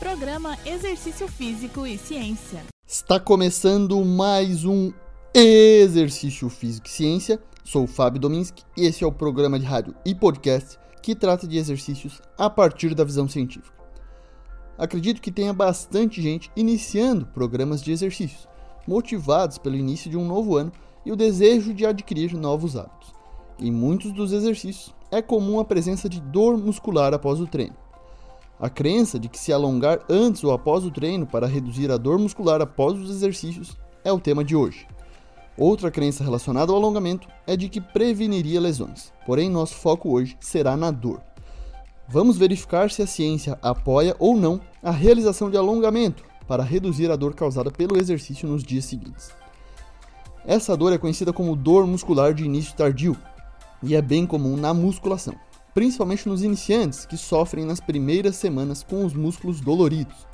Programa Exercício Físico e Ciência. Está começando mais um Exercício Físico e Ciência. Sou o Fábio Dominski e esse é o programa de rádio e podcast que trata de exercícios a partir da visão científica. Acredito que tenha bastante gente iniciando programas de exercícios, motivados pelo início de um novo ano e o desejo de adquirir novos hábitos. Em muitos dos exercícios é comum a presença de dor muscular após o treino. A crença de que se alongar antes ou após o treino para reduzir a dor muscular após os exercícios é o tema de hoje. Outra crença relacionada ao alongamento é de que preveniria lesões, porém nosso foco hoje será na dor. Vamos verificar se a ciência apoia ou não a realização de alongamento para reduzir a dor causada pelo exercício nos dias seguintes. Essa dor é conhecida como dor muscular de início tardio e é bem comum na musculação principalmente nos iniciantes que sofrem nas primeiras semanas com os músculos doloridos.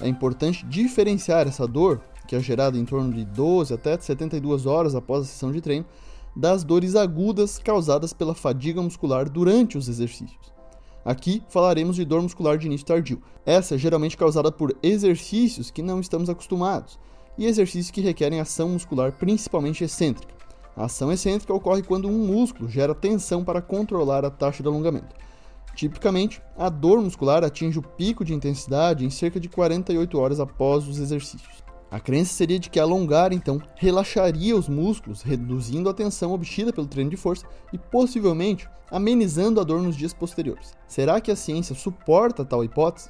É importante diferenciar essa dor, que é gerada em torno de 12 até 72 horas após a sessão de treino, das dores agudas causadas pela fadiga muscular durante os exercícios. Aqui falaremos de dor muscular de início tardio. Essa é geralmente causada por exercícios que não estamos acostumados e exercícios que requerem ação muscular principalmente excêntrica. A ação excêntrica ocorre quando um músculo gera tensão para controlar a taxa de alongamento. Tipicamente, a dor muscular atinge o pico de intensidade em cerca de 48 horas após os exercícios. A crença seria de que alongar, então, relaxaria os músculos, reduzindo a tensão obtida pelo treino de força e possivelmente amenizando a dor nos dias posteriores. Será que a ciência suporta tal hipótese?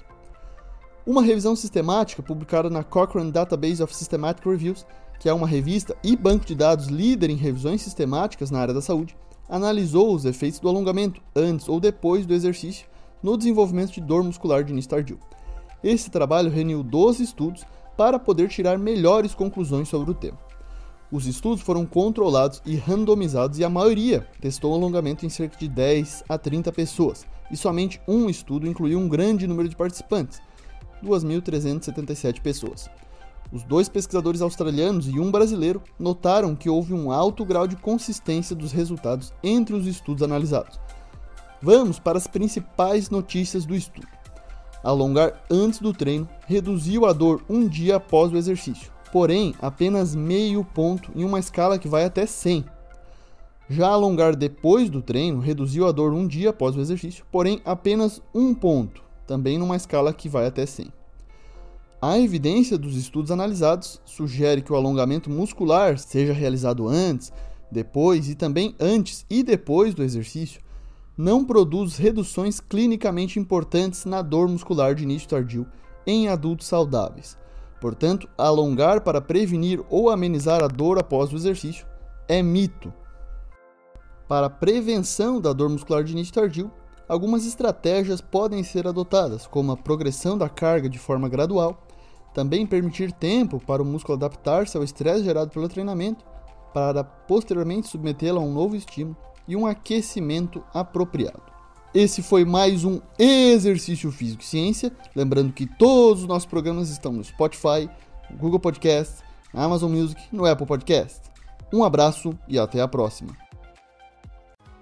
Uma revisão sistemática publicada na Cochrane Database of Systematic Reviews que é uma revista e banco de dados líder em revisões sistemáticas na área da saúde, analisou os efeitos do alongamento antes ou depois do exercício no desenvolvimento de dor muscular de início tardio. Esse trabalho reuniu 12 estudos para poder tirar melhores conclusões sobre o tema. Os estudos foram controlados e randomizados e a maioria testou alongamento em cerca de 10 a 30 pessoas, e somente um estudo incluiu um grande número de participantes, 2.377 pessoas. Os dois pesquisadores australianos e um brasileiro notaram que houve um alto grau de consistência dos resultados entre os estudos analisados. Vamos para as principais notícias do estudo. Alongar antes do treino reduziu a dor um dia após o exercício, porém apenas meio ponto em uma escala que vai até 100. Já alongar depois do treino reduziu a dor um dia após o exercício, porém apenas um ponto, também numa escala que vai até 100. A evidência dos estudos analisados sugere que o alongamento muscular seja realizado antes, depois e também antes e depois do exercício não produz reduções clinicamente importantes na dor muscular de início tardio em adultos saudáveis. Portanto, alongar para prevenir ou amenizar a dor após o exercício é mito. Para a prevenção da dor muscular de início tardio, algumas estratégias podem ser adotadas, como a progressão da carga de forma gradual, também permitir tempo para o músculo adaptar-se ao estresse gerado pelo treinamento, para posteriormente submetê-lo a um novo estímulo e um aquecimento apropriado. Esse foi mais um Exercício Físico e Ciência. Lembrando que todos os nossos programas estão no Spotify, no Google Podcast, na Amazon Music no Apple Podcast. Um abraço e até a próxima.